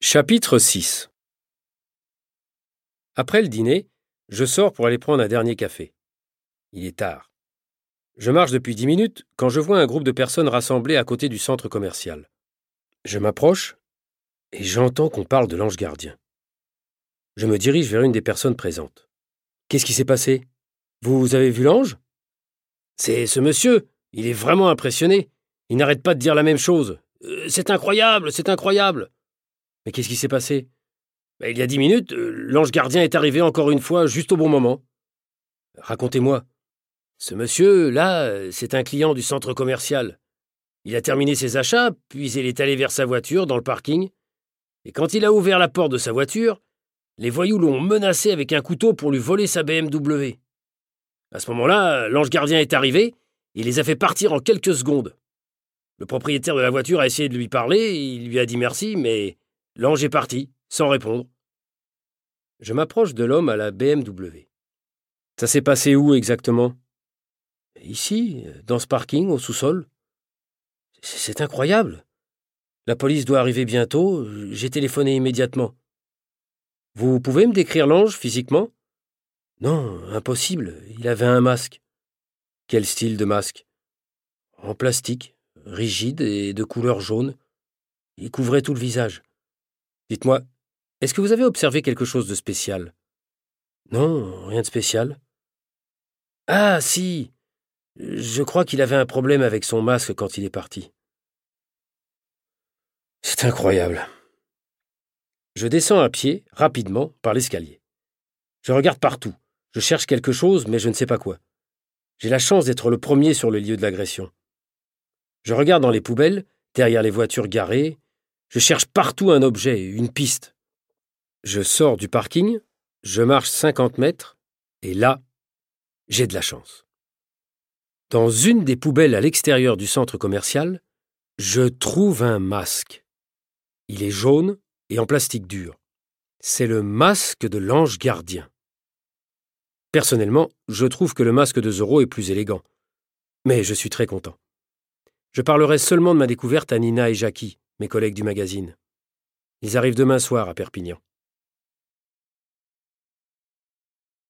Chapitre 6 Après le dîner, je sors pour aller prendre un dernier café. Il est tard. Je marche depuis dix minutes quand je vois un groupe de personnes rassemblées à côté du centre commercial. Je m'approche et j'entends qu'on parle de l'ange gardien. Je me dirige vers une des personnes présentes. Qu'est-ce qui s'est passé? Vous avez vu l'ange? C'est ce monsieur. Il est vraiment impressionné. Il n'arrête pas de dire la même chose. Euh, c'est incroyable, c'est incroyable. Mais qu'est-ce qui s'est passé? Ben, Il y a dix minutes, euh, l'ange gardien est arrivé encore une fois juste au bon moment. Racontez-moi. Ce monsieur, là, euh, c'est un client du centre commercial. Il a terminé ses achats, puis il est allé vers sa voiture dans le parking. Et quand il a ouvert la porte de sa voiture, les voyous l'ont menacé avec un couteau pour lui voler sa BMW. À ce moment-là, l'ange gardien est arrivé, il les a fait partir en quelques secondes. Le propriétaire de la voiture a essayé de lui parler, il lui a dit merci, mais l'ange est parti, sans répondre. Je m'approche de l'homme à la BMW. Ça s'est passé où exactement? Ici, dans ce parking, au sous-sol. C'est incroyable. La police doit arriver bientôt, j'ai téléphoné immédiatement. Vous pouvez me décrire l'ange physiquement? Non, impossible, il avait un masque. Quel style de masque? En plastique, rigide et de couleur jaune. Il couvrait tout le visage. Dites-moi, est-ce que vous avez observé quelque chose de spécial? Non, rien de spécial. Ah, si Je crois qu'il avait un problème avec son masque quand il est parti. C'est incroyable. Je descends à pied, rapidement, par l'escalier. Je regarde partout. Je cherche quelque chose, mais je ne sais pas quoi. J'ai la chance d'être le premier sur le lieu de l'agression. Je regarde dans les poubelles, derrière les voitures garées. Je cherche partout un objet, une piste. Je sors du parking, je marche 50 mètres, et là, j'ai de la chance. Dans une des poubelles à l'extérieur du centre commercial, je trouve un masque. Il est jaune et en plastique dur. C'est le masque de l'ange gardien. Personnellement, je trouve que le masque de Zorro est plus élégant. Mais je suis très content. Je parlerai seulement de ma découverte à Nina et Jackie, mes collègues du magazine. Ils arrivent demain soir à Perpignan.